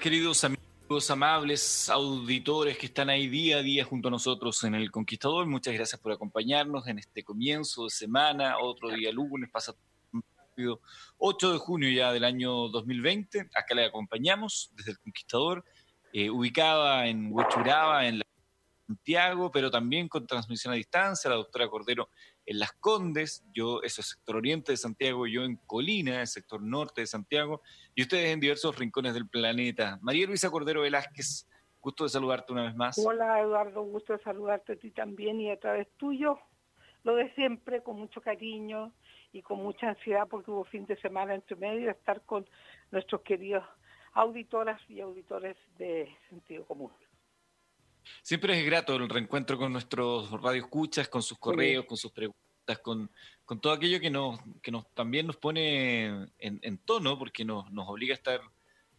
queridos amigos, amables auditores que están ahí día a día junto a nosotros en El Conquistador. Muchas gracias por acompañarnos en este comienzo de semana, otro día lunes, pasa 8 de junio ya del año 2020. Acá le acompañamos desde El Conquistador, eh, ubicada en Huechuraba, en la Santiago, pero también con transmisión a distancia. La doctora Cordero en Las Condes, yo, eso es sector oriente de Santiago, yo en Colina, el sector norte de Santiago, y ustedes en diversos rincones del planeta. María Luisa Cordero Velázquez, gusto de saludarte una vez más. Hola Eduardo, gusto de saludarte a ti también y a través tuyo. Lo de siempre, con mucho cariño y con mucha ansiedad porque hubo fin de semana entre medio estar con nuestros queridos auditoras y auditores de sentido común. Siempre es grato el reencuentro con nuestros radioescuchas, con sus correos, con sus preguntas, con, con, todo aquello que nos, que nos también nos pone en, en tono, porque nos, nos obliga a estar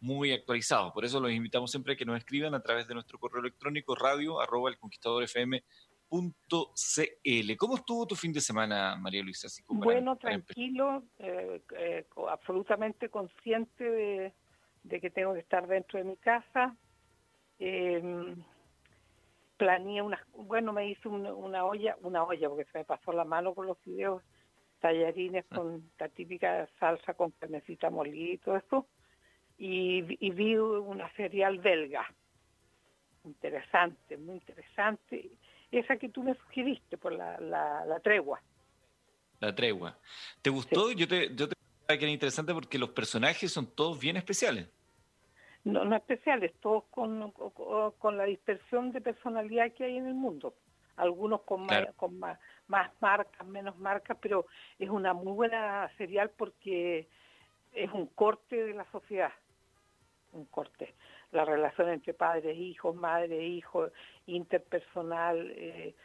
muy actualizados. Por eso los invitamos siempre a que nos escriban a través de nuestro correo electrónico radio arroba el conquistador FM ¿Cómo estuvo tu fin de semana, María Luisa? bueno, tranquilo, eh, eh, absolutamente consciente de, de, que tengo que estar dentro de mi casa. Eh, planeé una, bueno, me hice una, olla, una olla porque se me pasó la mano con los fideos, tallarines ah. con la típica salsa con carnecita molida y todo eso, y, vi una serial belga, interesante, muy interesante, esa que tú me sugeriste por la, la, tregua. La tregua. ¿Te gustó? Yo te, yo te que era interesante porque los personajes son todos bien especiales no, no especiales, todos con, con, la dispersión de personalidad que hay en el mundo. Algunos con, más, con más, más marcas, menos marcas, pero es una muy buena serial porque es un corte de la sociedad, un corte. La relación entre padres, hijos, madre, hijos, interpersonal, eh,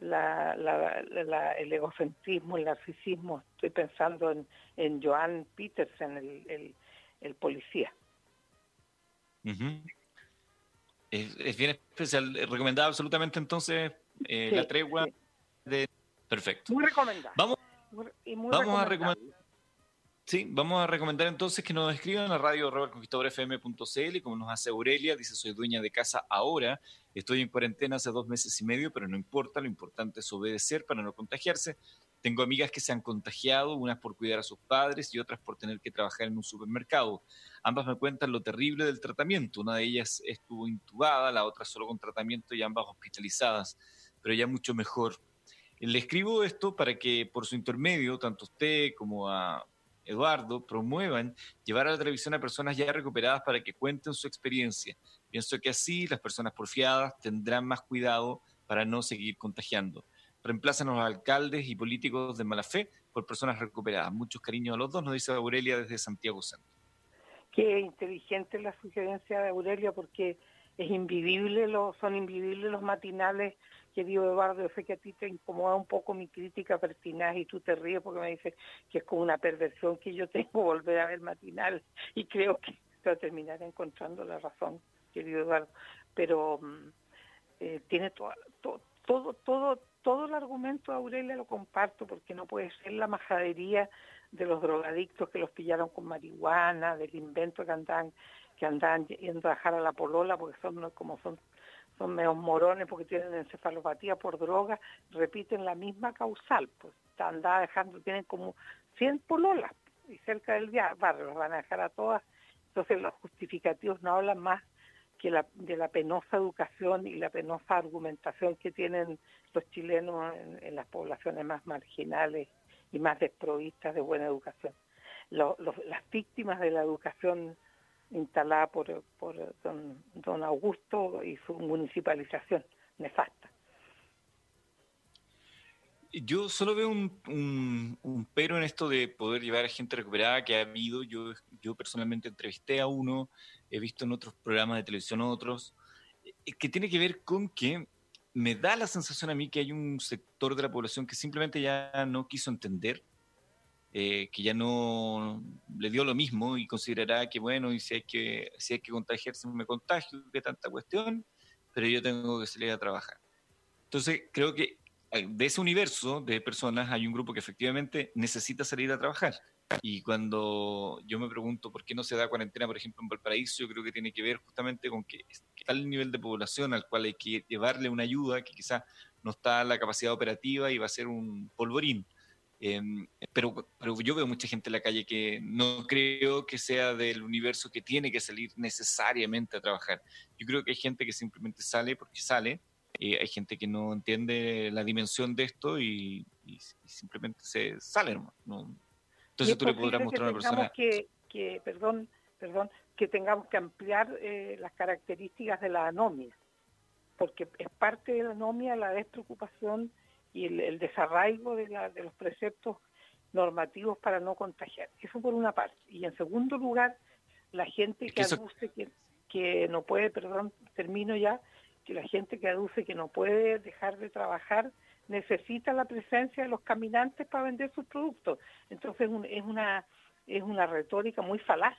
la, la, el egocentrismo, el narcisismo. Estoy pensando en, en Joan Petersen, el, el, el policía es, bien especial. Recomendada absolutamente entonces eh, la tregua de... Perfecto. Muy recomendada. Vamos, vamos a recomendar. Sí, vamos a recomendar entonces que nos escriban a radio y como nos hace Aurelia, dice soy dueña de casa ahora, estoy en cuarentena hace dos meses y medio, pero no importa, lo importante es obedecer para no contagiarse. Tengo amigas que se han contagiado, unas por cuidar a sus padres y otras por tener que trabajar en un supermercado. Ambas me cuentan lo terrible del tratamiento. Una de ellas estuvo intubada, la otra solo con tratamiento y ambas hospitalizadas, pero ya mucho mejor. Le escribo esto para que por su intermedio, tanto usted como a Eduardo, promuevan llevar a la televisión a personas ya recuperadas para que cuenten su experiencia. Pienso que así las personas porfiadas tendrán más cuidado para no seguir contagiando reemplazan a los alcaldes y políticos de mala fe por personas recuperadas. Muchos cariños a los dos, nos dice Aurelia desde Santiago Centro. Qué inteligente la sugerencia de Aurelia porque es invivible, son invivibles los matinales, querido Eduardo, yo sé que a ti te incomoda un poco mi crítica pertinaz y tú te ríes porque me dices que es como una perversión que yo tengo volver a ver matinales y creo que te va a terminar encontrando la razón, querido Eduardo, pero mm, eh, tiene toda, todo, todo, todo el argumento de Aurelia lo comparto porque no puede ser la majadería de los drogadictos que los pillaron con marihuana, del invento que andan que andan yendo a dejar a la polola porque son como son son menos morones porque tienen encefalopatía por droga, repiten la misma causal, pues andan dejando, tienen como 100 pololas y cerca del barrio los van a dejar a todas, entonces los justificativos no hablan más que la, de la penosa educación y la penosa argumentación que tienen los chilenos en, las poblaciones más marginales y más desprovistas de buena educación. las víctimas de la educación instalada por, por don, don Augusto y su municipalización nefasta. Yo solo veo un, un, pero en esto de poder llevar a gente recuperada que ha habido. Yo, yo personalmente entrevisté a uno, he visto en otros programas de televisión otros, eh, que tiene que ver con que me da la sensación a mí que hay un sector de la población que simplemente ya no quiso entender, eh, que ya no le dio lo mismo y considerará que, bueno, y si hay que, si hay que contagiarse, me contagio, que tanta cuestión, pero yo tengo que salir a trabajar. Entonces, creo que de ese universo de personas hay un grupo que efectivamente necesita salir a trabajar. Y cuando yo me pregunto por qué no se da cuarentena, por ejemplo, en Valparaíso, yo creo que tiene que ver justamente con que está el nivel de población al cual hay que llevarle una ayuda que quizás no está la capacidad operativa y va a ser un polvorín. Em, pero, pero yo veo mucha gente en la calle que no creo que sea del universo que tiene que salir necesariamente a trabajar. Yo creo que hay gente que simplemente sale porque sale eh, hay gente que no entiende la dimensión de esto y, simplemente se sale, ¿no? Entonces tú le podrás mostrar a una persona... Que, que, perdón, perdón, que tengamos que ampliar eh, las características de la anomia, porque es parte de la anomia la despreocupación y el, desarraigo de, la, de los preceptos normativos para no contagiar. Eso por una parte. Y en segundo lugar, la gente que, aduce que, que no puede, perdón, termino ya, que la gente que aduce que no puede dejar de trabajar necesita la presencia de los caminantes para vender sus productos. Entonces es una, es una retórica muy falaz.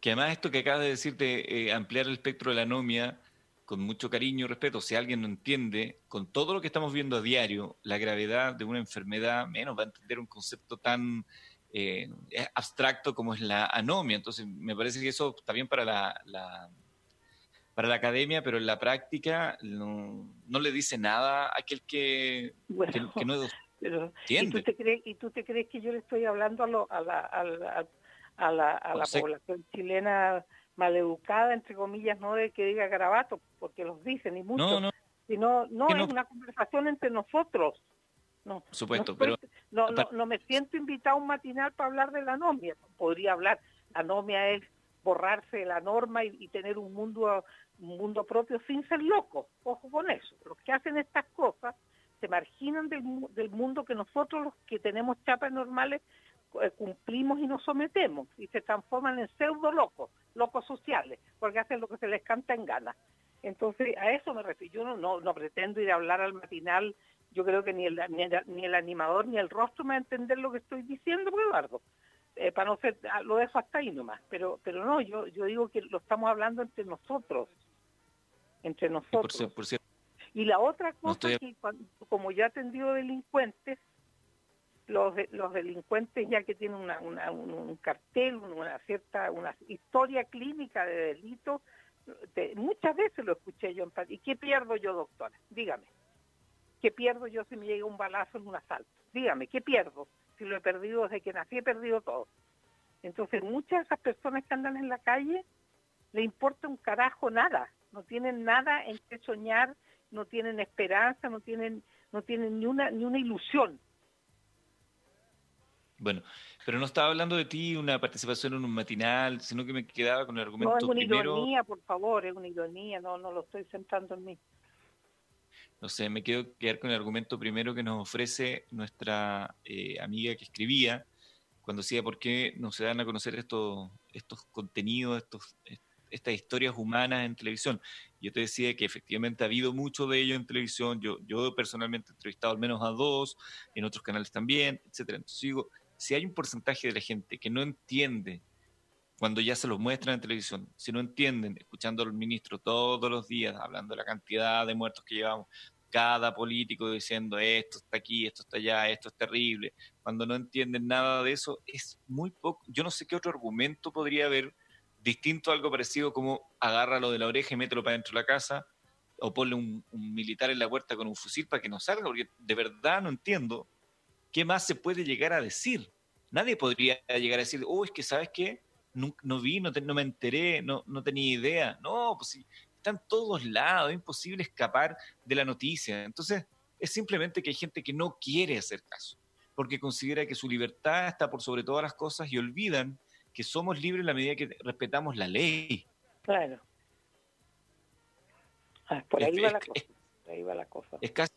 Que además esto que acabas de decir de eh, ampliar el espectro de la anomia, con mucho cariño y respeto, si alguien no entiende, con todo lo que estamos viendo a diario, la gravedad de una enfermedad, menos va a entender un concepto tan eh, abstracto como es la anomia. Entonces, me parece que eso está bien para la para la academia, pero en la práctica no, no le dice nada a aquel que, que, no pero, ¿y, tú te crees, ¿Y tú te crees que yo le estoy hablando a, lo, a la, a la, a la, a la población chilena maleducada, entre comillas, no de que diga garabato, porque los dicen y mucho, no, no, sino no, es una conversación entre nosotros. No, Por supuesto, no, pero... No, no, no me siento invitado a un matinal para hablar de la anomia. Podría hablar, la anomia es borrarse de la norma y, y tener un mundo un mundo propio sin ser locos. Ojo con eso. Los que hacen estas cosas se marginan del, del mundo que nosotros, los que tenemos chapas normales, eh, cumplimos y nos sometemos y se transforman en pseudo locos, locos sociales, porque hacen lo que se les canta en gana. Entonces, a eso me refiero. Yo no, no, no pretendo ir a hablar al matinal. Yo creo que ni el, ni el, ni el animador ni el rostro me va a entender lo que estoy diciendo, Eduardo. Eh, para no ser, ah, lo dejo hasta ahí nomás. Pero, pero no, yo, yo digo que lo estamos hablando entre nosotros entre nosotros. Y la otra cosa que como ya atendido delincuentes, los, los delincuentes ya que tienen una, un, cartel, una cierta una historia clínica de delito, muchas veces lo escuché yo en ¿Y qué pierdo yo, doctora? Dígame. ¿Qué pierdo yo si me llega un balazo en un asalto? Dígame, ¿qué pierdo? Si lo he perdido desde que nací, he perdido todo. Entonces, muchas de esas personas que andan en la calle, le importa un carajo nada no tienen nada en qué soñar, no tienen esperanza, no tienen, no tienen ni una, ni una ilusión. Bueno, pero no estaba hablando de ti una participación en un matinal, sino que me quedaba con el argumento No, es una ironía, por favor, es una ironía, no, no lo estoy centrando en mí. No sé, me quedo quedar con el argumento primero que nos ofrece nuestra eh, amiga que escribía, cuando decía por qué no se dan a conocer estos, estos contenidos, estos, estas historias humanas en televisión. Yo te decía que efectivamente ha habido mucho de ello en televisión. Yo, yo personalmente he entrevistado al menos a dos, en otros canales también, etcétera. Entonces digo, si hay un porcentaje de la gente que no entiende cuando ya se los muestran en televisión, si no entienden, escuchando al ministro todos los días, hablando de la cantidad de muertos que llevamos, cada político diciendo esto está aquí, esto está allá, esto es terrible, cuando no entienden nada de eso, es muy poco. Yo no sé qué otro argumento podría haber distinto algo parecido como agárralo de la oreja y mételo para dentro de la casa, o ponle un, militar en la puerta con un fusil para que no salga, porque de verdad no entiendo qué más se puede llegar a decir. Nadie podría llegar a decir, oh, es que sabes qué, no, vi, no, me enteré, no, no tenía idea. No, pues están todos lados, es imposible escapar de la noticia. Entonces, es simplemente que hay gente que no quiere hacer caso, porque considera que su libertad está por sobre todas las cosas y olvidan que somos libres en la medida que respetamos la ley. Claro. Ah, por ahí, va la cosa. ahí va la cosa. Es casi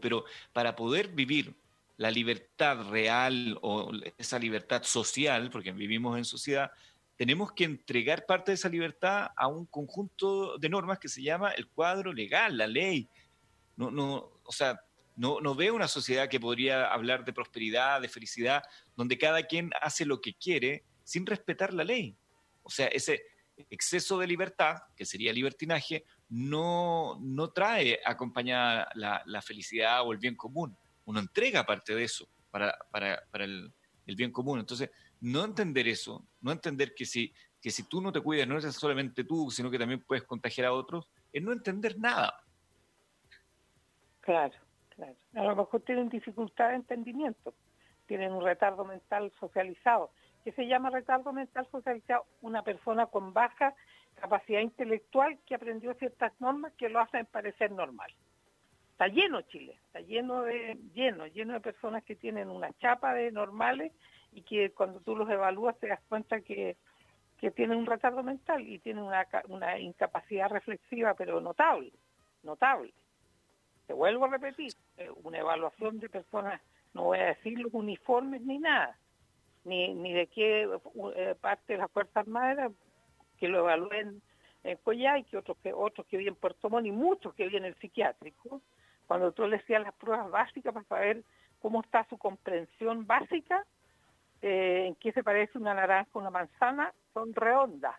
pero para poder vivir la libertad real o esa libertad social, porque vivimos en sociedad, tenemos que entregar parte de esa libertad a un conjunto de normas que se llama el cuadro legal, la ley. No, no, o sea, no, no veo una sociedad que podría hablar de prosperidad, de felicidad, donde cada quien hace lo que quiere sin respetar la ley. O sea, ese exceso de libertad, que sería libertinaje, no, no trae acompañada la, la felicidad o el bien común uno entrega parte de eso para, para, para el, bien común. Entonces, no entender eso, no entender que si, que si tú no te cuidas, no es solamente tú, sino que también puedes contagiar a otros, es no entender nada. Claro, claro. A lo mejor tienen dificultad de entendimiento, tienen un retardo mental socializado. ¿Qué se llama retardo mental socializado? Una persona con baja capacidad intelectual que aprendió ciertas normas que lo hacen parecer normal está lleno Chile, está lleno de, lleno, lleno de personas que tienen una chapa de normales y que cuando tú los evalúas te das cuenta que, tienen un retardo mental y tienen una, una incapacidad reflexiva, pero notable, notable. Te vuelvo a repetir, una evaluación de personas, no voy a decir uniformes ni nada, ni, ni de qué eh, parte de las Fuerzas Armadas, que lo evalúen en Coyhai, que otros que otros que viven en Puerto Montt y muchos que vienen en el psiquiátrico, cuando tú le hacías las pruebas básicas para saber cómo está su comprensión básica, eh, en qué se parece una naranja una manzana, son redondas.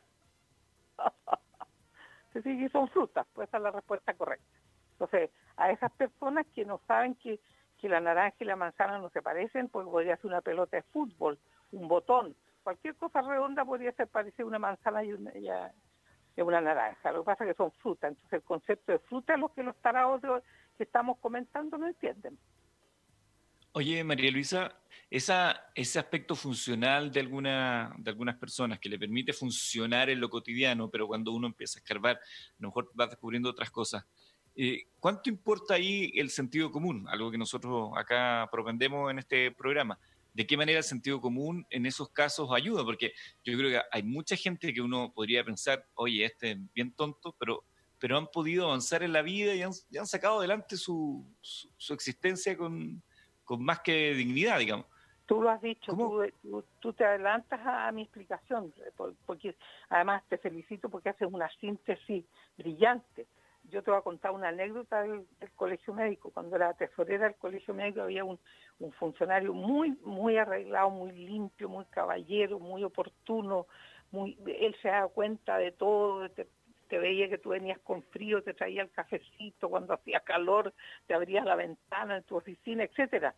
sí, son frutas, pues esa es la respuesta correcta. Entonces, a esas personas que no saben que, que la naranja y la manzana no se parecen, pues podría ser una pelota de fútbol, un botón, cualquier cosa redonda podría ser parecer una manzana y una, una naranja. Lo que pasa es que son frutas. Entonces, el concepto de fruta es lo que los tarados de, que estamos comentando no entienden. Oye, María Luisa, esa, ese aspecto funcional de, alguna, de algunas personas que le permite funcionar en lo cotidiano, pero cuando uno empieza a escarbar, a lo mejor va descubriendo otras cosas. Eh, ¿Cuánto importa ahí el sentido común? Algo que nosotros acá propendemos en este programa. ¿De qué manera el sentido común en esos casos ayuda? Porque yo creo que hay mucha gente que uno podría pensar, oye, este es bien tonto, pero pero han podido avanzar en la vida y han, sacado adelante su, su, existencia con, más que dignidad, digamos. Tú lo has dicho, tú, te adelantas a, mi explicación, porque además te felicito porque haces una síntesis brillante. Yo te voy a contar una anécdota del, colegio médico. Cuando era tesorera del colegio médico había un, un, funcionario muy, muy arreglado, muy limpio, muy caballero, muy oportuno. Muy, él se daba cuenta de todo, te veía que tú venías con frío, te traía el cafecito, cuando hacía calor te abrías la ventana en tu oficina, etcétera.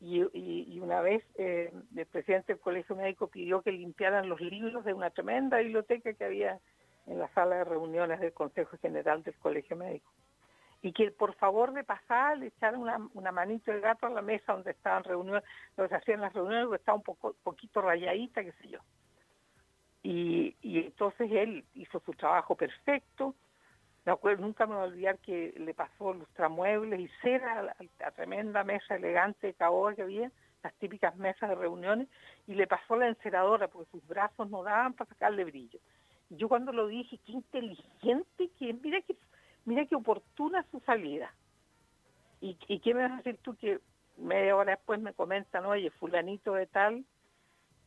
Y, una vez eh, el presidente del colegio médico pidió que limpiaran los libros de una tremenda biblioteca que había en la sala de reuniones del Consejo General del Colegio Médico. Y que por favor de pasar le echaran una, manito de gato a la mesa donde estaban reuniones, donde se hacían las reuniones, porque estaba un poco, poquito rayadita, qué sé yo. Y, entonces él hizo su trabajo perfecto. Me acuerdo, nunca me voy a olvidar que le pasó lustramuebles y cera a la, tremenda mesa elegante de caoba que había, las típicas mesas de reuniones, y le pasó la enceradora porque sus brazos no daban para sacarle brillo. Yo cuando lo dije, qué inteligente que mira que mira qué oportuna su salida. ¿Y, y qué me vas a decir tú que media hora después me comentan, oye, fulanito de tal,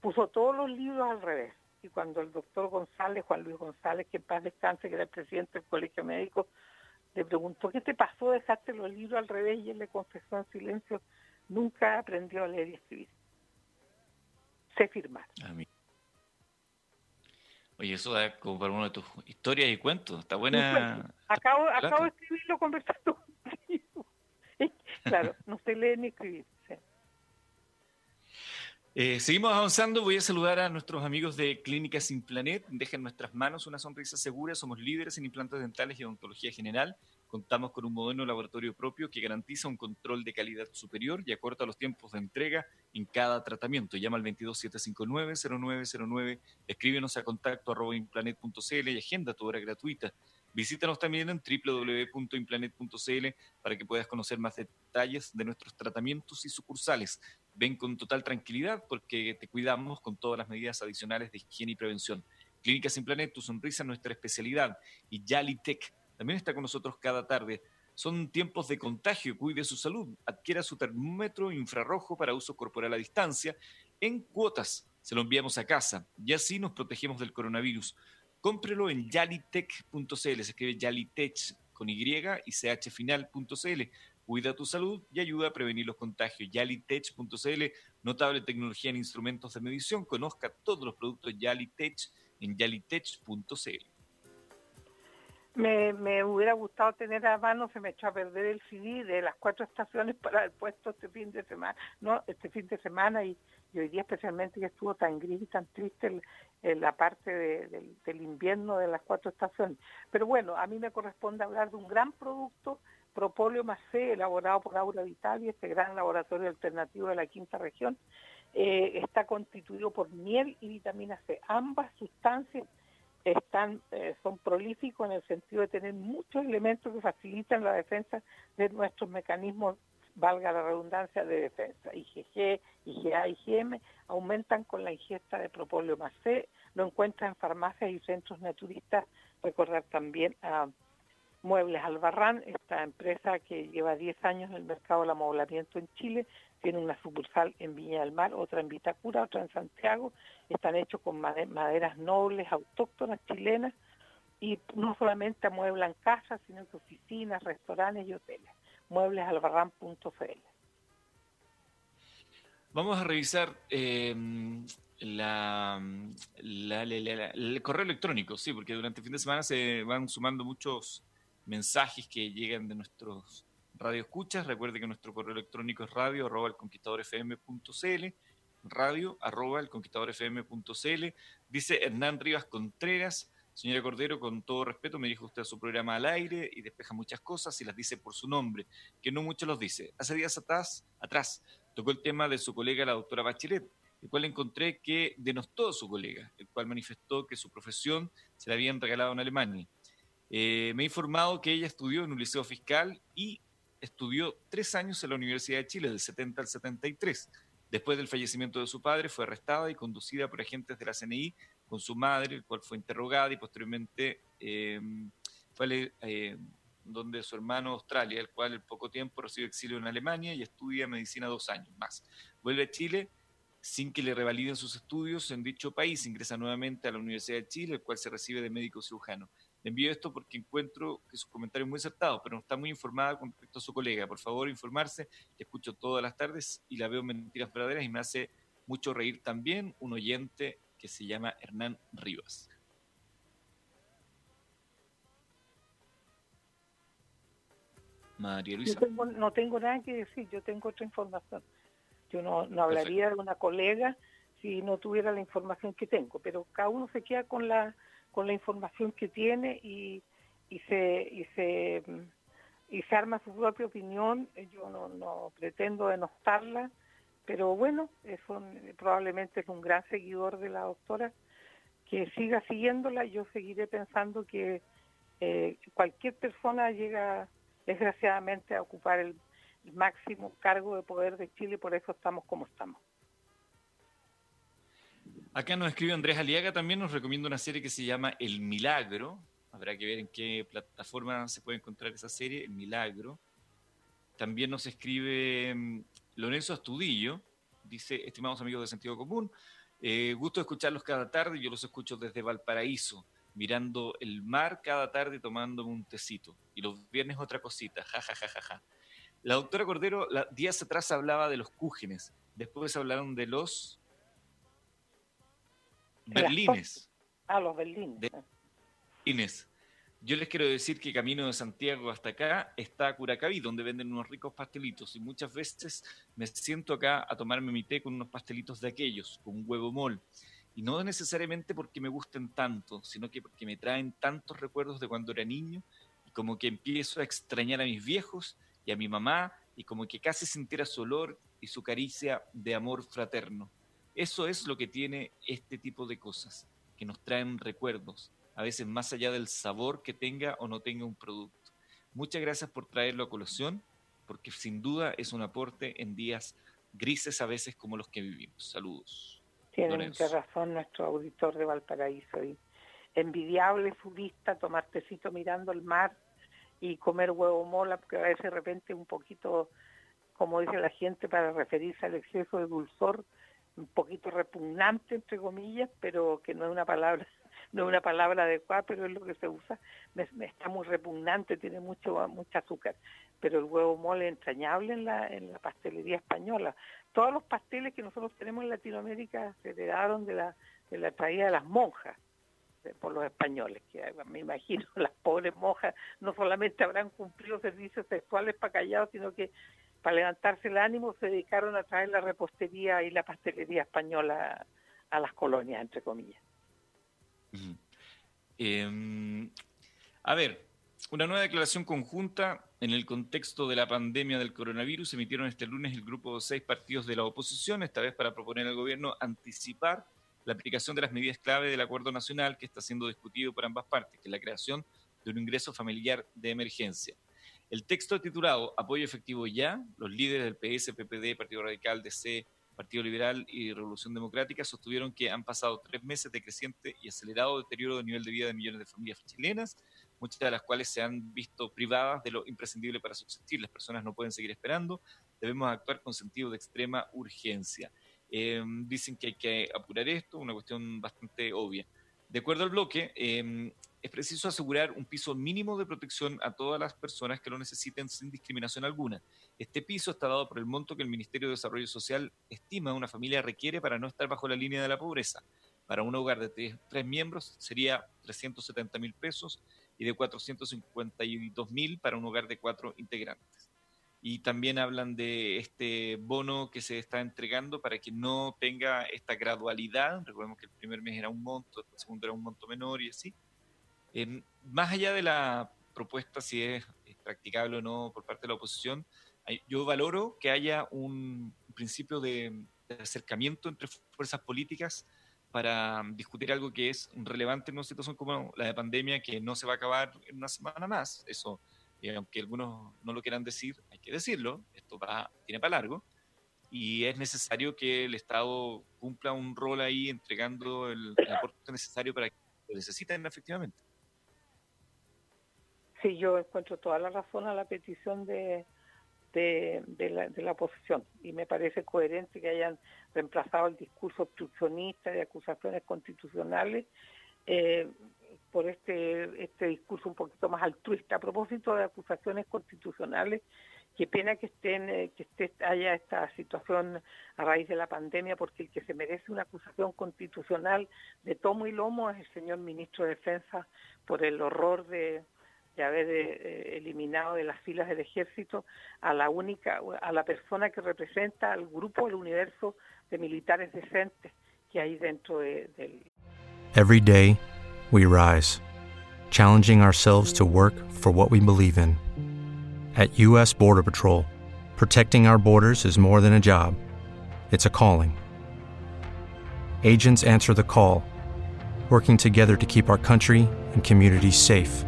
puso todos los libros al revés? y cuando el doctor González, Juan Luis González, que en paz descanse, que era el presidente del colegio médico, le preguntó, ¿qué te pasó? Dejaste los libros al revés y él le confesó en silencio, nunca aprendió a leer y escribir. Sé firmar. Oye, eso da como para una de tus historias y cuentos. Está buena. Acabo, acabo de escribirlo conversando contigo. claro, no sé leer ni escribir. Eh, seguimos avanzando. Voy a saludar a nuestros amigos de Clínicas Implanet. Dejen en nuestras manos una sonrisa segura. Somos líderes en implantes dentales y odontología general. Contamos con un moderno laboratorio propio que garantiza un control de calidad superior y acorta los tiempos de entrega en cada tratamiento. Llama al 22759-0909, escríbenos a contacto arroba y agenda tu hora gratuita. Visítanos también en www.implanet.cl para que puedas conocer más detalles de nuestros tratamientos y sucursales. Ven con total tranquilidad porque te cuidamos con todas las medidas adicionales de higiene y prevención. Clínicas Implanet, tu sonrisa es nuestra especialidad. Y Yalitech también está con nosotros cada tarde. Son tiempos de contagio, cuide su salud, adquiera su termómetro infrarrojo para uso corporal a distancia en cuotas. Se lo enviamos a casa y así nos protegemos del coronavirus. Cómprelo en yalitech.cl, se escribe yalitech con Y y chfinal.cl. Cuida tu salud y ayuda a prevenir los contagios. Yalitech.cl, notable tecnología en instrumentos de medición. Conozca todos los productos Yalitech en yalitech.cl. Me, hubiera gustado tener a mano, se me echó a perder el CD de las cuatro estaciones para el puesto este fin de semana, no, este fin de semana y, hoy día especialmente que estuvo tan gris y tan triste el, la parte del invierno de las cuatro estaciones. Pero bueno, a mí me corresponde hablar de un gran producto, Propolio más C, elaborado por Aura Vitali, este gran laboratorio alternativo de la quinta región. Eh, está constituido por miel y vitamina C. Ambas sustancias están, eh, son prolíficos en el sentido de tener muchos elementos que facilitan la defensa de nuestros mecanismos, valga la redundancia, de defensa. IgG, IgA, IgM aumentan con la ingesta de propóleo más C, lo encuentran en farmacias y centros naturistas, recordar también a Muebles Albarrán, esta empresa que lleva 10 años en el mercado del amoblamiento en Chile, tiene una sucursal en Viña del Mar, otra en Vitacura, otra en Santiago, están hechos con maderas nobles, autóctonas, chilenas, y no solamente amueblan casas, sino que oficinas, restaurantes y hoteles. Mueblesalbarrán.cl Vamos a revisar em, la, el correo electrónico, sí, porque durante el fin de semana se van sumando muchos mensajes que llegan de nuestros radio escuchas. Recuerde que nuestro correo electrónico es radio arroba elconquistadorfm.cl radio arroba elconquistadorfm.cl Dice Hernán Rivas Contreras, señora Cordero, con todo respeto, me dijo usted a su programa al aire y despeja muchas cosas y las dice por su nombre, que no muchos los dice. Hace días atrás, atrás tocó el tema de su colega, la doctora Bachelet, el cual encontré que denostó a su colega, el cual manifestó que su profesión se la habían regalado en Alemania. Eh, me he informado que ella estudió en un liceo fiscal y estudió tres años en la Universidad de Chile, del 70 al 73. Después del fallecimiento de su padre, fue arrestada y conducida por agentes de la CNI con su madre, el cual fue interrogada y posteriormente eh, fue eh, donde su hermano Australia, el cual en poco tiempo recibe exilio en Alemania y estudia medicina dos años más. Vuelve a Chile sin que le revaliden sus estudios en dicho país, ingresa nuevamente a la Universidad de Chile, el cual se recibe de médico cirujano. Le envío esto porque encuentro que sus comentarios muy acertados, pero no está muy informada con respecto a su colega. Por favor, informarse. La escucho todas las tardes y la veo en Mentiras Verdaderas y me hace mucho reír también un oyente que se llama Hernán Rivas. María Luisa. no tengo nada que decir, yo tengo otra información. Yo no, no hablaría de una colega si no tuviera la información que tengo, pero cada uno se queda con la con la información que tiene y, y se y se y se arma su propia opinión. Yo no, no pretendo denostarla, pero bueno, eso probablemente es un gran seguidor de la doctora. Que siga siguiéndola, yo seguiré pensando que eh, cualquier persona llega desgraciadamente a ocupar el máximo cargo de poder de Chile, por eso estamos como estamos. Acá nos escribe Andrés Aliaga también, nos recomienda una serie que se llama El Milagro. Habrá que ver en qué plataforma se puede encontrar esa serie, El Milagro. También nos escribe mm, Lorenzo Astudillo, dice, estimados amigos de Sentido Común, eh, gusto escucharlos cada tarde, yo los escucho desde Valparaíso, mirando el mar cada tarde tomando un tecito. Y los viernes otra cosita, ja, ja, ja, ja, ja. La doctora Cordero días atrás hablaba de los cúgenes, después hablaron de los Berlines. Ah, los Berlín. Inés. Yo les quiero decir que camino de Santiago hasta acá está Curacaví, donde venden unos ricos pastelitos. Y muchas veces me siento acá a tomarme mi té con unos pastelitos de aquellos, con un huevo mol. Y no necesariamente porque me gusten tanto, sino que porque me traen tantos recuerdos de cuando era niño y como que empiezo a extrañar a mis viejos y a mi mamá y como que casi sintiera su olor y su caricia de amor fraterno. Eso es lo que tiene este tipo de cosas, que nos traen recuerdos, a veces más allá del sabor que tenga o no tenga un producto. Muchas gracias por traerlo a colación, porque sin duda es un aporte en días grises a veces como los que vivimos. Saludos. Tiene mucha razón nuestro auditor de Valparaíso. Y envidiable futista, tomar tecito mirando el mar y comer huevo mola, porque a veces de repente un poquito, como dice la gente, para referirse al exceso de dulzor, un poquito repugnante, entre comillas, pero que no es una palabra no es una palabra adecuada, pero es lo que se usa, me, está muy repugnante, tiene mucho azúcar, pero el huevo mole es entrañable en la, en la pastelería española. Todos los pasteles que nosotros tenemos en Latinoamérica se heredaron de la, de la traída de las monjas por los españoles, que me imagino las pobres monjas no solamente habrán cumplido servicios sexuales para callados, sino que para levantarse el ánimo se dedicaron a traer la repostería y la pastelería española a las colonias, entre comillas. Em, a ver, una nueva declaración conjunta en el contexto de la pandemia del coronavirus emitieron este lunes el grupo de seis partidos de la oposición, esta vez para proponer al gobierno anticipar la aplicación de las medidas clave del acuerdo nacional que está siendo discutido por ambas partes, que es la creación de un ingreso familiar de emergencia. El texto titulado Apoyo efectivo ya, los líderes del PS, PPD, Partido Radical, DC, Partido Liberal y Revolución Democrática sostuvieron que han pasado tres meses de creciente y acelerado deterioro del nivel de vida de millones de familias chilenas, muchas de las cuales se han visto privadas de lo imprescindible para subsistir. Las personas no pueden seguir esperando, debemos actuar con sentido de extrema urgencia. Eh, dicen que hay que apurar esto, una cuestión bastante obvia. De acuerdo al bloque, eh, es preciso asegurar un piso mínimo de protección a todas las personas que lo necesiten sin discriminación alguna. Este piso está dado por el monto que el Ministerio de Desarrollo Social estima una familia requiere para no estar bajo la línea de la pobreza. Para un hogar de tres, miembros sería 370 mil pesos y de 452 mil para un hogar de cuatro integrantes. Y también hablan de este bono que se está entregando para que no tenga esta gradualidad. Recordemos que el primer mes era un monto, el segundo era un monto menor y así más allá de la propuesta, si es, practicable o no por parte de la oposición, yo valoro que haya un principio de, acercamiento entre fuerzas políticas para discutir algo que es relevante en una situación como la de pandemia, que no se va a acabar en una semana más. Eso, y aunque algunos no lo quieran decir, hay que decirlo, esto va, tiene para largo, y es necesario que el Estado cumpla un rol ahí entregando el, el aporte necesario para que lo necesiten efectivamente. Sí, yo encuentro toda la razón a la petición de, de, la, oposición y me parece coherente que hayan reemplazado el discurso obstruccionista de acusaciones constitucionales eh, por este, este discurso un poquito más altruista. A propósito de acusaciones constitucionales, qué pena que estén eh, que esté, haya esta situación a raíz de la pandemia, porque el que se merece una acusación constitucional de tomo y lomo es el señor ministro de Defensa por el horror de de haber eh, eliminado de las filas del ejército a la única, a la persona que representa al grupo, universo de militares decentes que hay dentro de. Every day, we rise, challenging ourselves to work for what we believe in. At U.S. Border Patrol, protecting our borders is more than a job, it's a calling. Agents answer the call, working together to keep our country and communities safe.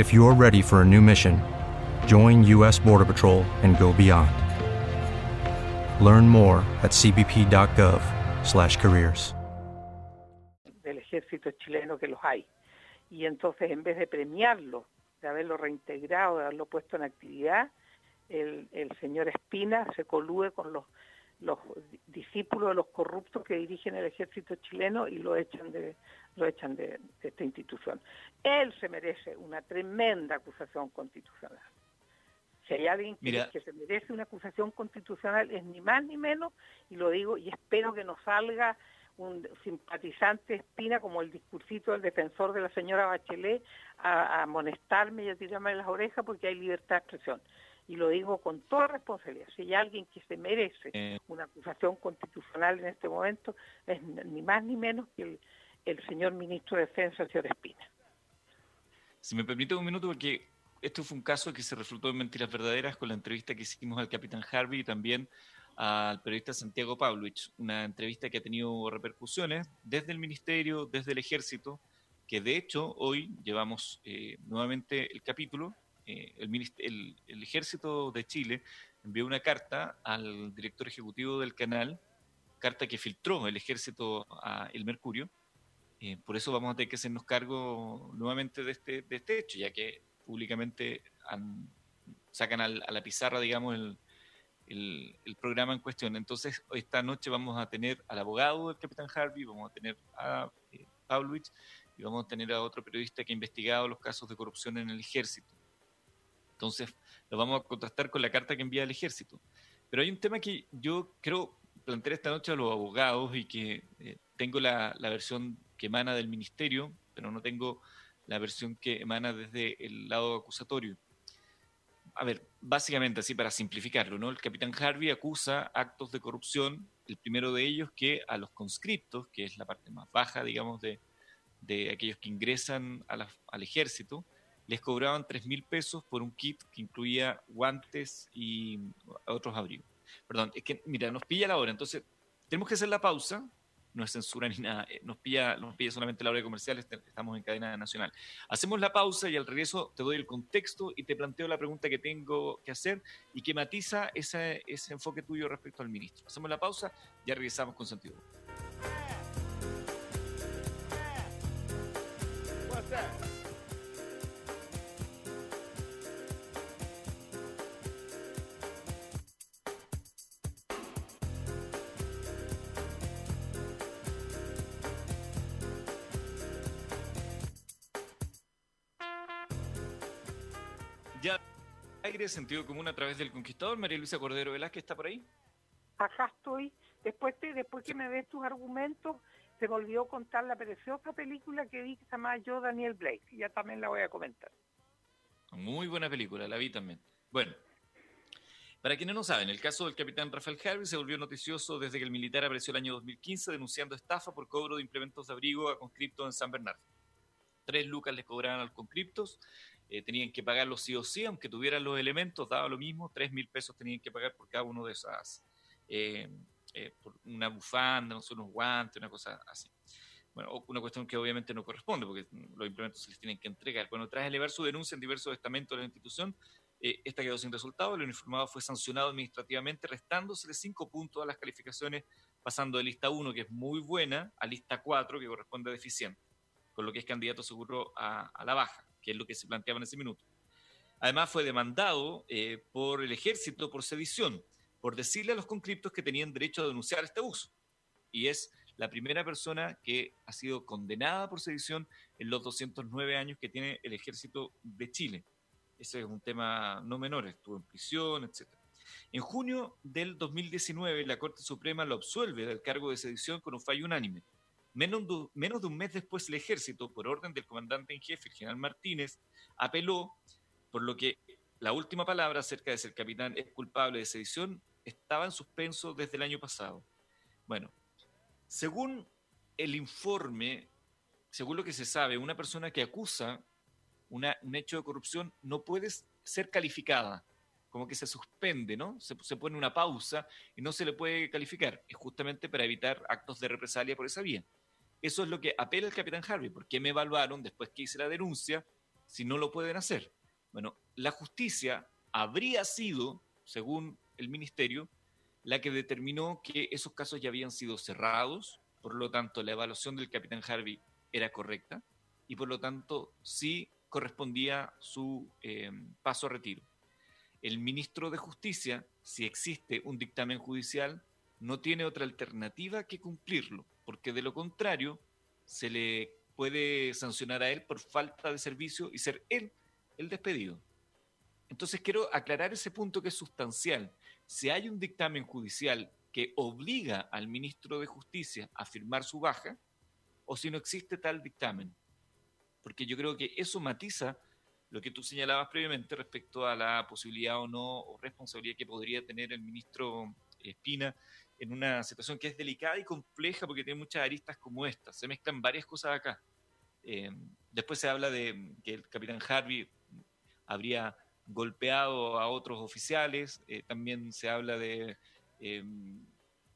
If you're ready for a new mission, join U.S. Border Patrol and go beyond. Learn more at cbp.gov/careers. Del ejército chileno que los hay. Y entonces, en vez de premiarlo, de haberlo reintegrado, de haberlo puesto en actividad, el, el señor Espina se colude con los los discípulos de los corruptos que dirigen el ejército chileno y lo echan de lo echan de, esta institución. Él se merece una tremenda acusación constitucional. Si hay alguien que, se merece una acusación constitucional es ni más ni menos, y lo digo y espero que no salga un simpatizante espina como el discursito del defensor de la señora Bachelet a, amonestarme y a tirarme las orejas porque hay libertad de expresión. Y lo digo con toda responsabilidad. Si hay alguien que se merece eh. una acusación constitucional en este momento, es ni más ni menos que el, el señor ministro de Defensa, el señor Espina. Si me permite un minuto, porque esto fue un caso que se resultó en mentiras verdaderas con la entrevista que hicimos al capitán Harvey y también al periodista Santiago Pavlovich, una entrevista que ha tenido repercusiones desde el Ministerio, desde el Ejército, que de hecho hoy llevamos eh, nuevamente el capítulo. Eh, el, el, Ejército de Chile envió una carta al director ejecutivo del canal, carta que filtró el Ejército a El Mercurio. Eh, por eso vamos a tener que hacernos cargo nuevamente de este, de este hecho, ya que públicamente sacan a la pizarra, digamos, el, el, programa en cuestión. Entonces, esta noche vamos a tener al abogado del capitán Harvey, vamos a tener a eh, Pavlovich y vamos a tener a otro periodista que ha investigado los casos de corrupción en el ejército. Entonces, lo vamos a contrastar con la carta que envía el ejército. Pero hay un tema que yo creo plantear esta noche a los abogados y que eh, tengo la, la versión que emana del ministerio, pero no tengo la versión que emana desde el lado acusatorio a ver, básicamente así para simplificarlo, ¿no? El capitán Harvey acusa actos de corrupción, el primero de ellos que a los conscriptos, que es la parte más baja, digamos, de, de aquellos que ingresan al ejército, les cobraban tres mil pesos por un kit que incluía guantes y otros abrigos. Perdón, es que, mira, nos pilla la hora, entonces tenemos que hacer la pausa no es censura ni nada, eh, nos pilla, nos solamente la hora de comercial, estamos en cadena nacional. Hacemos la pausa y al regreso te doy el contexto y te planteo la pregunta que tengo que hacer y que matiza ese, ese enfoque tuyo respecto al ministro. Hacemos la pausa, y ya regresamos con sentido. Aire, sentido común a través del conquistador. María Luisa Cordero Velázquez, ¿está por ahí? Acá estoy. Después, después que me ves tus argumentos, se me olvidó contar la preciosa película que vi que se llama Yo, Daniel Blake. Ya también la voy a comentar. Muy buena película, la vi también. Bueno, para quienes no saben, el caso del capitán Rafael Harvey se volvió noticioso desde que el militar apareció el año 2015 denunciando estafa por cobro de implementos de abrigo a conscriptos en San Bernardo. Tres lucas les cobraban a los conscriptos eh, tenían que pagarlo sí o sí, aunque tuvieran los elementos, daba lo mismo, tres mil pesos tenían que pagar por cada uno de esas, eh, eh, por una bufanda, no sé, unos guantes, una cosa así. Bueno, una cuestión que obviamente no corresponde, porque los implementos se les tienen que entregar. Bueno, tras elevar su denuncia en diversos estamentos de la institución, esta quedó sin resultado, el uniformado fue sancionado administrativamente, restándose cinco puntos a las calificaciones, pasando de lista 1, que es muy buena, a lista 4, que corresponde a deficiente, con lo que es candidato seguro a la baja que es lo que se planteaba en ese minuto. Además, fue demandado eh, por el ejército por sedición, por decirle a los conscriptos que tenían derecho a denunciar este abuso. Y es la primera persona que ha sido condenada por sedición en los 209 años que tiene el ejército de Chile. Ese es un tema no menor, estuvo en prisión, etc. En junio del 2019, la Corte Suprema lo absuelve del cargo de sedición con un fallo unánime. Menos, de un mes después, el ejército, por orden del comandante en jefe, el general Martínez, apeló, por lo que la última palabra acerca de si el capitán es culpable de sedición estaba en suspenso desde el año pasado. Bueno, según el informe, según lo que se sabe, una persona que acusa un hecho de corrupción no puede ser calificada, como que se suspende, ¿no? Se, se, pone una pausa y no se le puede calificar. Es justamente para evitar actos de represalia por esa vía. Eso es lo que apela el capitán Harvey. ¿Por qué me evaluaron después que hice la denuncia si no lo pueden hacer? Bueno, la justicia habría sido, según el ministerio, la que determinó que esos casos ya habían sido cerrados, por lo tanto la evaluación del capitán Harvey era correcta y por lo tanto sí correspondía su eh, paso a retiro. El ministro de Justicia, si existe un dictamen judicial, no tiene otra alternativa que cumplirlo porque de lo contrario se le puede sancionar a él por falta de servicio y ser él el despedido. Entonces quiero aclarar ese punto que es sustancial. Si hay un dictamen judicial que obliga al ministro de Justicia a firmar su baja o si no existe tal dictamen. Porque yo creo que eso matiza lo que tú señalabas previamente respecto a la posibilidad o no o responsabilidad que podría tener el ministro Espina en una situación que es delicada y compleja porque tiene muchas aristas como esta. Se mezclan varias cosas acá. Eh, después se habla de que el capitán Harvey habría golpeado a otros oficiales. Eh, también se habla de eh,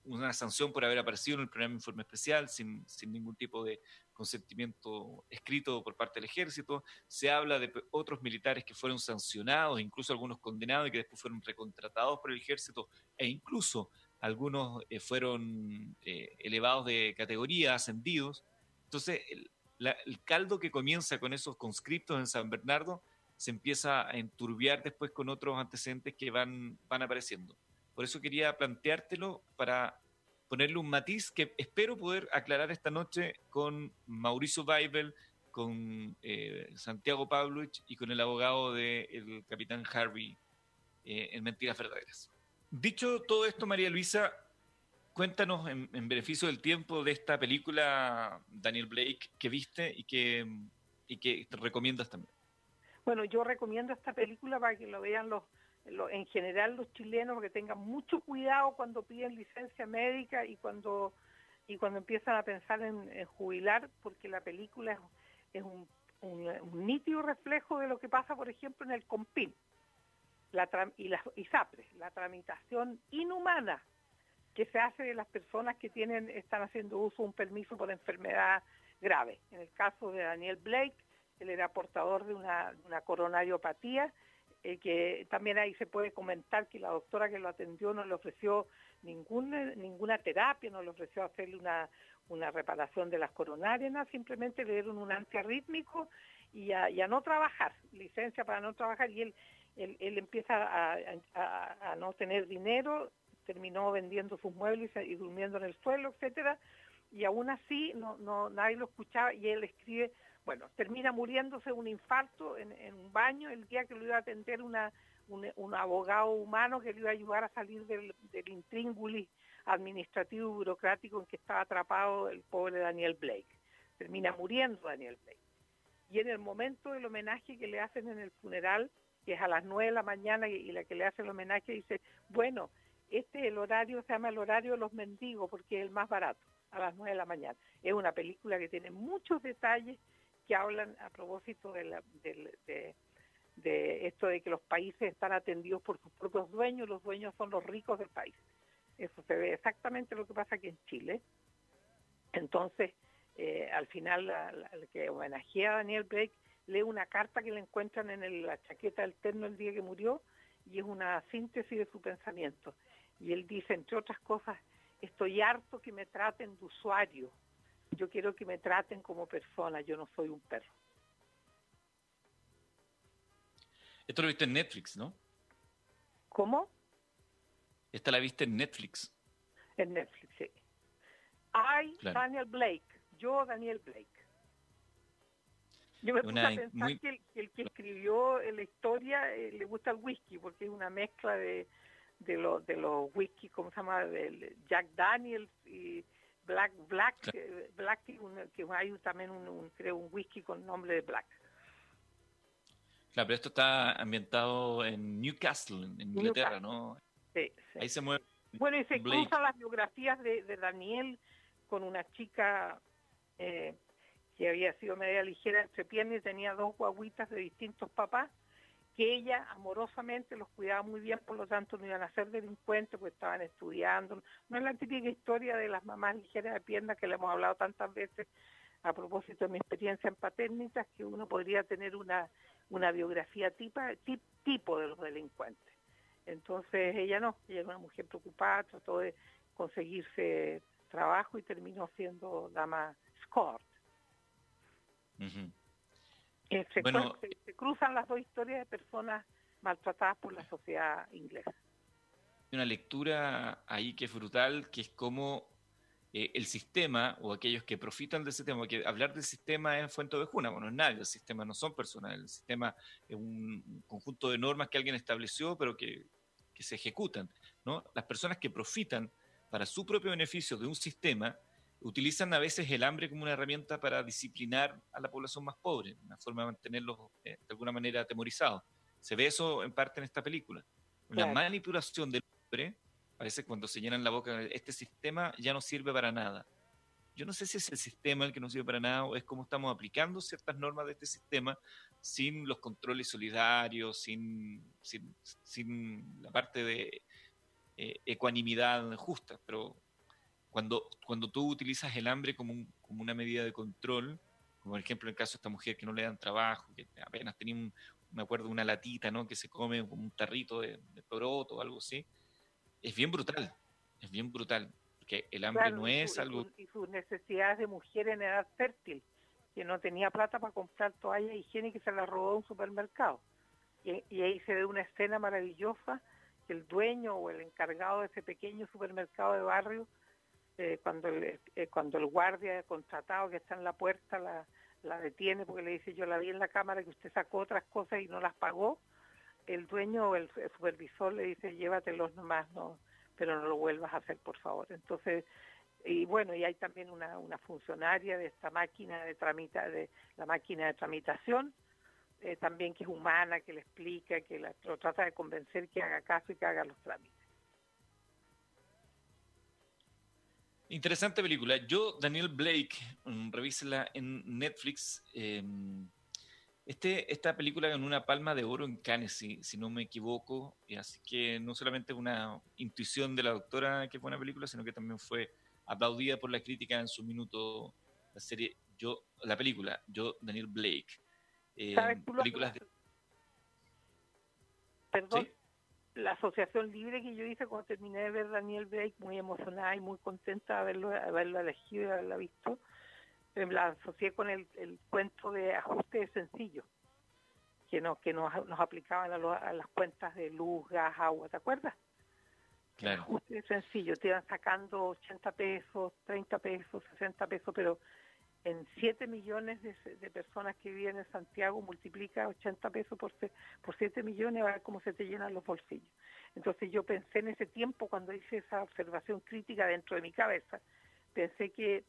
una sanción por haber aparecido en el programa informe especial sin, sin, ningún tipo de consentimiento escrito por parte del ejército. Se habla de otros militares que fueron sancionados, incluso algunos condenados y que después fueron recontratados por el ejército e incluso algunos eh, fueron eh, elevados de categoría, ascendidos. Entonces, el, el caldo que comienza con esos conscriptos en San Bernardo se empieza a enturbiar después con otros antecedentes que van, van apareciendo. Por eso quería planteártelo para ponerle un matiz que espero poder aclarar esta noche con Mauricio Weibel, con eh, Santiago Pavlovich y con el abogado del capitán Harvey eh, en Mentiras Verdaderas. Dicho todo esto, María Luisa, cuéntanos en, beneficio del tiempo de esta película, Daniel Blake, que viste y que, y que te recomiendas también. Bueno, yo recomiendo esta película para que lo vean los en general los chilenos que tengan mucho cuidado cuando piden licencia médica y cuando y cuando empiezan a pensar en, jubilar porque la película es, un, nítido reflejo de lo que pasa por ejemplo en el COMPIN la y la ISAPRE, la tramitación inhumana que se hace de las personas que tienen están haciendo uso de un permiso por enfermedad grave. En el caso de Daniel Blake, él era portador de una, una coronariopatía eh, que también ahí se puede comentar que la doctora que lo atendió no le ofreció ninguna, ninguna terapia, no le ofreció hacerle una, una reparación de las coronarias, simplemente le dieron un antiarrítmico y a, no trabajar, licencia para no trabajar, y él, empieza a, no tener dinero, terminó vendiendo sus muebles y, durmiendo en el suelo, etcétera, y aún así no, nadie lo escuchaba y él escribe bueno, termina muriéndose un infarto en, un baño el día que lo iba a atender un, abogado humano que le iba a ayudar a salir del, del intríngulis administrativo y burocrático en que estaba atrapado el pobre Daniel Blake. Termina muriendo Daniel Blake. Y en el momento del homenaje que le hacen en el funeral, que es a las nueve de la mañana y, la que le hace el homenaje dice, bueno, este es el horario, se llama el horario de los mendigos porque es el más barato, a las nueve de la mañana. Es una película que tiene muchos detalles que hablan a propósito de, esto de que los países están atendidos por sus propios dueños, los dueños son los ricos del país. Eso se ve exactamente lo que pasa aquí en Chile. Entonces, eh, al final, el que homenajea a Daniel Blake lee una carta que le encuentran en la chaqueta del terno el día que murió y es una síntesis de su pensamiento. Y él dice, entre otras cosas, estoy harto que me traten de usuario, yo quiero que me traten como persona, yo no soy un perro. Esto lo viste en Netflix, ¿no? ¿Cómo? Esta la viste en Netflix. En Netflix, sí. Hay Daniel Blake, yo Daniel Blake. Yo me puse a pensar que, el, que escribió la historia eh, le gusta el whisky, porque es una mezcla de, de, de los whisky, ¿cómo se llama? De Jack Daniels y Black, Black, eh, Black que hay también un, creo un whisky con nombre de Black. Claro, pero esto está ambientado en Newcastle, en Inglaterra, ¿no? Sí, Ahí se mueve. Bueno, y se cruzan las biografías de, Daniel con una chica eh, que había sido media ligera entre piernas y tenía dos guaguitas de distintos papás que ella amorosamente los cuidaba muy bien, por lo tanto no iban a ser delincuentes porque estaban estudiando. No es la típica historia de las mamás ligeras de piernas que le hemos hablado tantas veces a propósito de mi experiencia en paternitas, que uno podría tener una, una biografía tipa, tipo de los delincuentes. Entonces ella no, ella era una mujer preocupada, trató de conseguirse trabajo y terminó siendo dama escort. Eh, se, cruzan las dos historias de personas maltratadas por la sociedad inglesa. Una lectura ahí que es brutal, que es como eh, el sistema o aquellos que profitan del sistema, porque hablar del sistema es fuente de juna, bueno, no es nadie, el sistema no son personas, el sistema es un conjunto de normas que alguien estableció, pero que, que se ejecutan, ¿no? Las personas que profitan para su propio beneficio de un sistema, utilizan a veces el hambre como una herramienta para disciplinar a la población más pobre, una forma de mantenerlos eh, de alguna manera atemorizados. Se ve eso en parte en esta película. Una manipulación del hombre, parece cuando se llenan la boca, este sistema ya no sirve para nada. Yo no sé si es el sistema el que no sirve para nada o es cómo estamos aplicando ciertas normas de este sistema sin los controles solidarios, sin, sin, la parte de eh, ecuanimidad justa. Pero cuando, cuando tú utilizas el hambre como, como una medida de control, como por ejemplo en el caso de esta mujer que no le dan trabajo, que apenas tenía, un, me acuerdo, una latita, ¿no? Que se come como un tarrito de, de o algo así, es bien brutal, es bien brutal, porque el hambre no es algo... Y, sus necesidades de mujer en edad fértil, que no tenía plata para comprar toalla higiénica y se la robó a un supermercado. Y, y ahí se ve una escena maravillosa que el dueño o el encargado de ese pequeño supermercado de barrio eh, cuando, el, eh, cuando el guardia contratado que está en la puerta la, la detiene porque le dice yo la vi en la cámara que usted sacó otras cosas y no las pagó, el dueño o el, supervisor le dice llévatelos nomás, no, pero no lo vuelvas a hacer por favor. Entonces, y bueno, y hay también una, una funcionaria de esta máquina de tramita, de la máquina de tramitación, eh, también que es humana, que le explica, que lo trata de convencer que haga caso y que haga los trámites. Interesante película. Yo, Daniel Blake, um, revísela en Netflix. Em, este, esta película ganó una palma de oro en Cannes, si, no me equivoco. Y así que no solamente una intuición de la doctora que fue una película, sino que también fue aplaudida por la crítica en su minuto la serie yo la película yo Daniel Blake eh, películas de... perdón la asociación libre que yo hice cuando terminé de ver Daniel Blake, muy emocionada y muy contenta de haberlo, haberlo elegido y haberla visto, eh, la asocié con el, cuento de ajuste sencillo, que, no, que nos, nos aplicaban a, las cuentas de luz, gas, agua, ¿te acuerdas? Claro. Ajuste sencillo, te iban sacando 80 pesos, 30 pesos, 60 pesos, pero en 7 millones de, personas que viven en Santiago, multiplica 80 pesos por, por 7 millones, a ver cómo se te llenan los bolsillos. Entonces yo pensé en ese tiempo, cuando hice esa observación crítica dentro de mi cabeza, pensé que,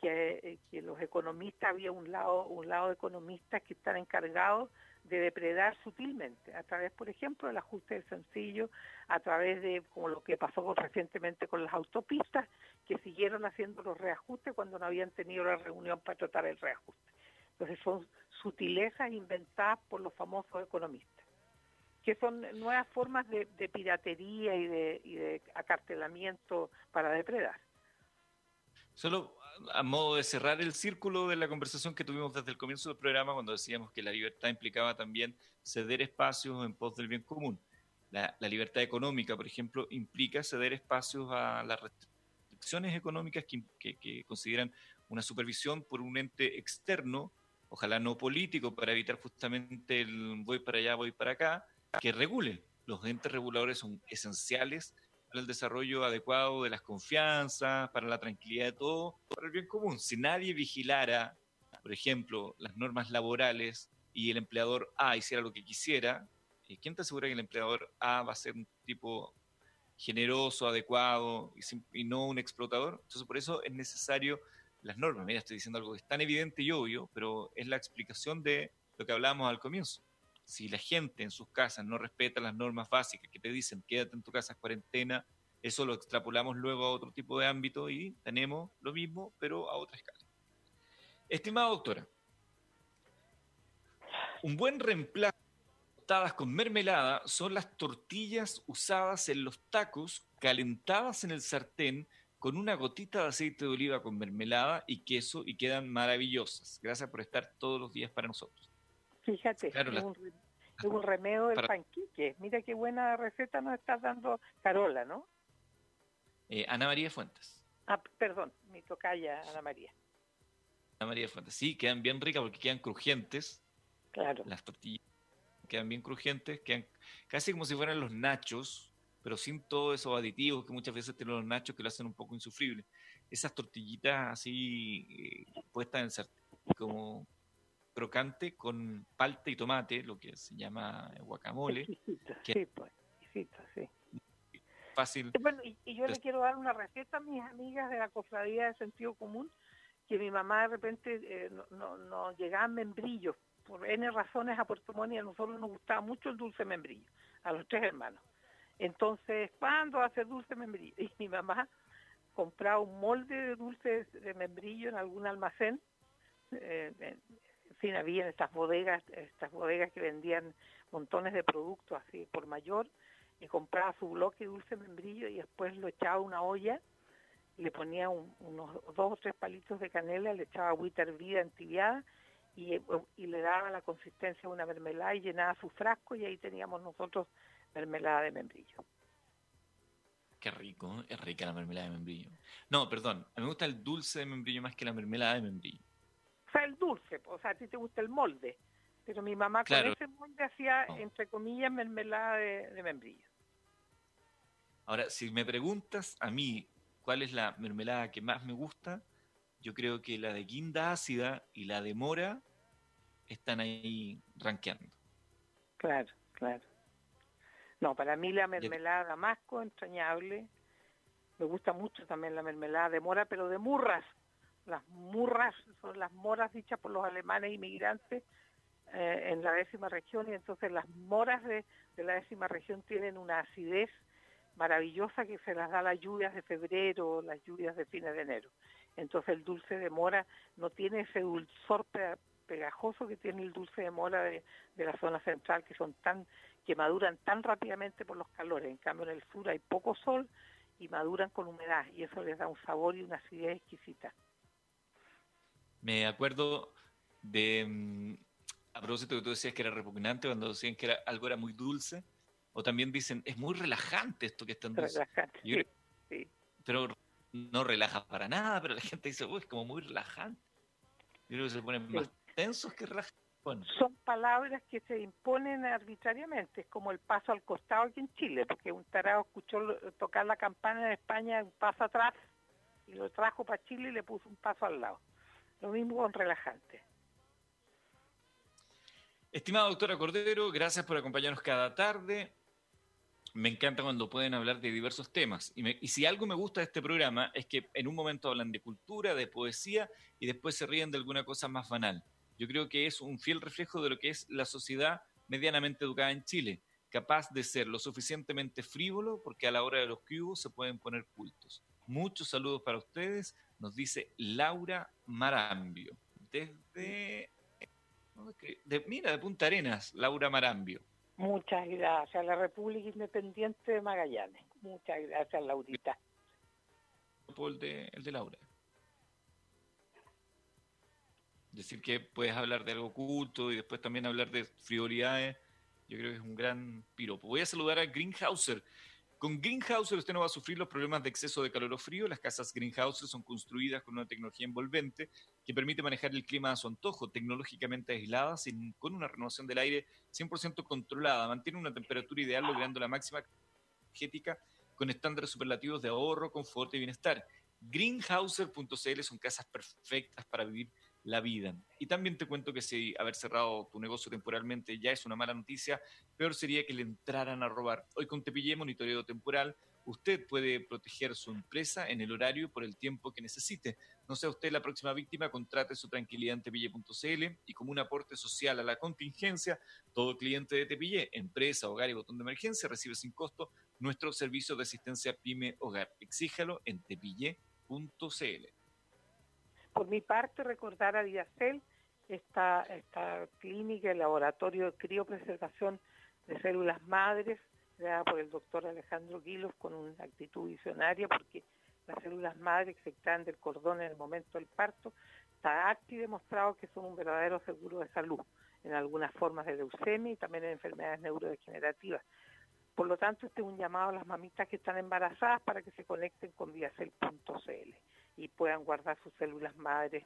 que, eh, que los economistas, había un lado, un lado de economistas que están encargados de depredar sutilmente, a través, por ejemplo, del ajuste del sencillo, a través de, como lo que pasó recientemente con las autopistas, que siguieron haciendo los reajustes cuando no habían tenido la reunión para tratar el reajuste. Entonces son sutilezas inventadas por los famosos economistas, que son nuevas formas de, piratería y de, y acartelamiento para depredar. Solo a modo de cerrar el círculo de la conversación que tuvimos desde el comienzo del programa, cuando decíamos que la libertad implicaba también ceder espacios en pos del bien común. La, libertad económica, por ejemplo, implica ceder espacios a las restricciones económicas que, consideran una supervisión por un ente externo, ojalá no político, para evitar justamente el voy para allá, voy para acá, que regule. Los entes reguladores son esenciales para el desarrollo adecuado de las confianzas, para la tranquilidad de todo, para el bien común. Si nadie vigilara, por ejemplo, las normas laborales y el empleador A hiciera lo que quisiera, eh, ¿quién te asegura que el empleador A va a ser un tipo generoso, adecuado y, no un explotador? Entonces, por eso es necesario las normas. Mira, estoy diciendo algo que es tan evidente y obvio, pero es la explicación de lo que hablábamos al comienzo si la gente en sus casas no respeta las normas básicas que te dicen quédate en tu casa en cuarentena, eso lo extrapolamos luego a otro tipo de ámbito y tenemos lo mismo, pero a otra escala. Estimada doctora, un buen reemplazo con mermelada son las tortillas usadas en los tacos, calentadas en el sartén con una gotita de aceite de oliva con mermelada y queso y quedan maravillosas. Gracias por estar todos los días para nosotros. Fíjate, es, un, remedio del panquique. Mira qué buena receta nos estás dando Carola, ¿no? Eh, Ana María Fuentes. Ah, perdón, mi tocaya Ana María. Ana María Fuentes. Sí, quedan bien ricas porque quedan crujientes. Claro. Las tortillas quedan bien crujientes, quedan casi como si fueran los nachos, pero sin todos esos aditivos que muchas veces tienen los nachos que lo hacen un poco insufrible. Esas tortillitas así eh, puestas en sartén, como crocante con palta y tomate, lo que se llama guacamole. sí, pues, sí. fácil. Bueno, y, yo le quiero dar una receta a mis amigas de la cofradía de sentido común, que mi mamá de repente eh, no, no, llegaban membrillos. Por N razones a Puerto Montt y a nosotros nos gustaba mucho el dulce membrillo, a los tres hermanos. Entonces, ¿cuándo hace dulce membrillo? Y mi mamá compraba un molde de dulce de membrillo en algún almacén. Eh, fin, había estas bodegas, estas bodegas que vendían montones de productos así por mayor y compraba su bloque de dulce membrillo y después lo echaba a una olla, le ponía unos dos o tres palitos de canela, le echaba agüita hervida entibiada y, y le daba la consistencia de una mermelada y llenaba su frasco y ahí teníamos nosotros mermelada de membrillo. Qué rico, es rica la mermelada de membrillo. No, perdón, a mí me gusta el dulce de membrillo más que la mermelada de membrillo. O sea, el dulce, o sea, a ti te gusta el molde. Pero mi mamá con ese molde hacía, entre comillas, mermelada de, membrillo. Ahora, si me preguntas a mí cuál es la mermelada que más me gusta, yo creo que la de guinda ácida y la de mora están ahí rankeando. Claro, claro. No, para mí la mermelada de damasco, entrañable. Me gusta mucho también la mermelada de mora, pero de murras. Las murras son las moras dichas por los alemanes inmigrantes eh, en la décima región y entonces las moras de, la décima región tienen una acidez maravillosa que se las da las lluvias de febrero, las lluvias de fines de enero. Entonces el dulce de mora no tiene ese dulzor pegajoso que tiene el dulce de mora de, la zona central, que son tan que maduran tan rápidamente por los calores. En cambio en el sur hay poco sol y maduran con humedad y eso les da un sabor y una acidez exquisita. Me acuerdo de mm, a propósito que tú decías que era repugnante cuando decían que era, algo era muy dulce, o también dicen, es muy relajante esto que es tan dulce. Pero no relaja para nada, pero la gente dice, uy, es como muy relajante. Yo creo que se ponen más tensos que relajantes. Son palabras que se imponen arbitrariamente, es como el paso al costado aquí en Chile, porque un tarado escuchó tocar la campana en España un paso atrás y lo trajo para Chile y le puso un paso al lado. Lo mismo con relajante. Estimada doctora Cordero, gracias por acompañarnos cada tarde. Me encanta cuando pueden hablar de diversos temas. Y, si algo me gusta de este programa es que en un momento hablan de cultura, de poesía y después se ríen de alguna cosa más banal. Yo creo que es un fiel reflejo de lo que es la sociedad medianamente educada en Chile, capaz de ser lo suficientemente frívolo porque a la hora de los cubos se pueden poner cultos. Muchos saludos para ustedes, nos dice Laura Marambio, desde de, mira, de Punta Arenas, Laura Marambio. Muchas gracias, la República Independiente de Magallanes. Muchas gracias, Laurita. El de, el de Laura. Decir que puedes hablar de algo oculto y después también hablar de frivolidades, yo creo que es un gran piropo. Voy a saludar a Greenhauser, con Greenhouser usted no va a sufrir los problemas de exceso de calor o frío. Las casas Greenhouser son construidas con una tecnología envolvente que permite manejar el clima a su antojo, tecnológicamente aisladas, con una renovación del aire 100% controlada. Mantiene una temperatura ideal logrando la máxima energética con estándares superlativos de ahorro, confort y bienestar. Greenhouser.cl son casas perfectas para vivir la vida. Y también te cuento que si haber cerrado tu negocio temporalmente ya es una mala noticia, peor sería que le entraran a robar. Hoy con Tepillé Monitoreo Temporal, usted puede proteger su empresa en el horario por el tiempo que necesite. No sea usted la próxima víctima, contrate su tranquilidad en tepille.cl y como un aporte social a la contingencia, todo cliente de Tepillé, empresa, hogar y botón de emergencia recibe sin costo nuestro servicio de asistencia PYME Hogar. Exíjalo en tepille.cl. Por mi parte, recordar a Diacel, esta, esta clínica, el laboratorio de criopreservación de células madres, creada por el doctor Alejandro Guilos con una actitud visionaria, porque las células madres que se extraen del cordón en el momento del parto, está aquí demostrado que son un verdadero seguro de salud en algunas formas de leucemia y también en enfermedades neurodegenerativas. Por lo tanto, este es un llamado a las mamitas que están embarazadas para que se conecten con viacel.cl y puedan guardar sus células madres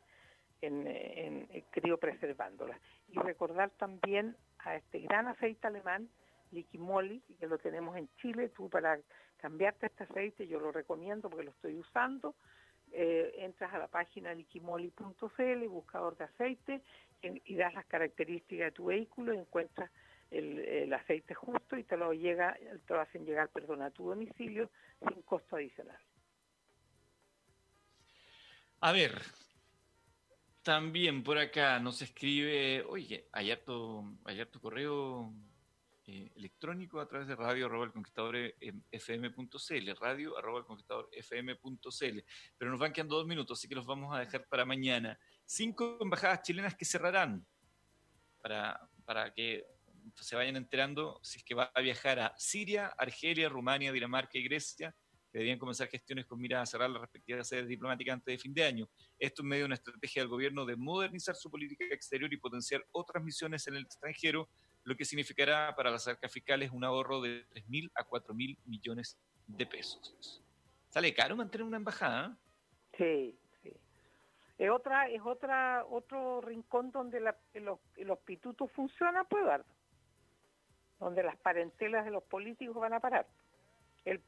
en, en, criopreservándolas. Y recordar también a este gran aceite alemán, Liquimoli, que lo tenemos en Chile, tú para cambiarte este aceite, yo lo recomiendo porque lo estoy usando, eh, entras a la página liquimoli.cl, buscador de aceite, y das las características de tu vehículo y encuentras el, aceite justo y te lo llega, te lo hacen llegar, perdón, a tu domicilio sin costo adicional. A ver, también por acá nos escribe, oye, hay harto, hay correo eh, electrónico a través de radio arroba el conquistador fm.cl, radio arroba el conquistador fm.cl, pero nos van quedando dos minutos, así que los vamos a dejar para mañana. Cinco embajadas chilenas que cerrarán para, para que se vayan enterando si es que va a viajar a Siria, Argelia, Rumania, Dinamarca y Grecia, deberían comenzar gestiones con miras a cerrar las respectivas sedes diplomáticas antes de fin de año. Esto en medio de una estrategia del gobierno de modernizar su política exterior y potenciar otras misiones en el extranjero, lo que significará para las arcas fiscales un ahorro de 3.000 a 4.000 millones de pesos. ¿Sale caro mantener una embajada? Sí, sí. Es otra, es otra, otro rincón donde los, los pitutos funcionan, pues, Eduardo donde las parentelas de los políticos van a parar. El,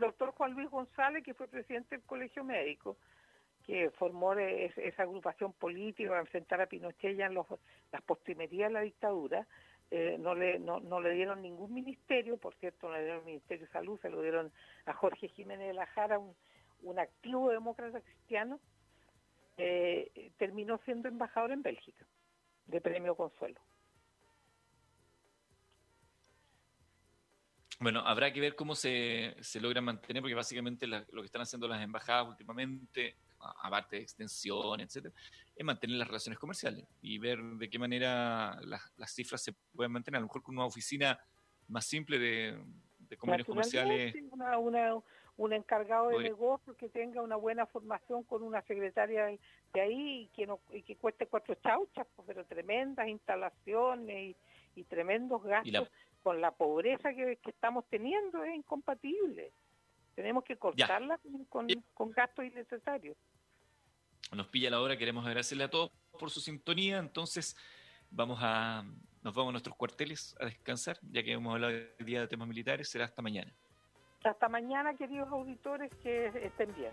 doctor, Juan Luis González, que fue presidente del Colegio Médico, que formó esa agrupación política para enfrentar a Pinochet ya en los, las postrimerías de la dictadura, eh, no, le, no, le dieron ningún ministerio, por cierto, no le dieron el Ministerio de Salud, se lo dieron a Jorge Jiménez de la Jara, un, un activo demócrata cristiano, eh, terminó siendo embajador en Bélgica, de Premio Consuelo. Bueno, habrá que ver cómo se, se logra mantener, porque básicamente lo que están haciendo las embajadas últimamente, aparte de extensión, etcétera, es mantener las relaciones comerciales y ver de qué manera las, cifras se pueden mantener. A lo mejor con una oficina más simple de, de convenios comerciales. Una, una, un encargado de negocios que tenga una buena formación con una secretaria de ahí y que, no, y que cueste cuatro chauchas, pues, pero tremendas instalaciones y, y tremendos gastos con la pobreza que, estamos teniendo es incompatible. Tenemos que cortarla con, con, gastos innecesarios. Nos pilla la hora, queremos agradecerle a todos por su sintonía, entonces vamos a nos vamos a nuestros cuarteles a descansar, ya que hemos hablado del día de temas militares, será hasta mañana. Hasta mañana, queridos auditores, que estén bien.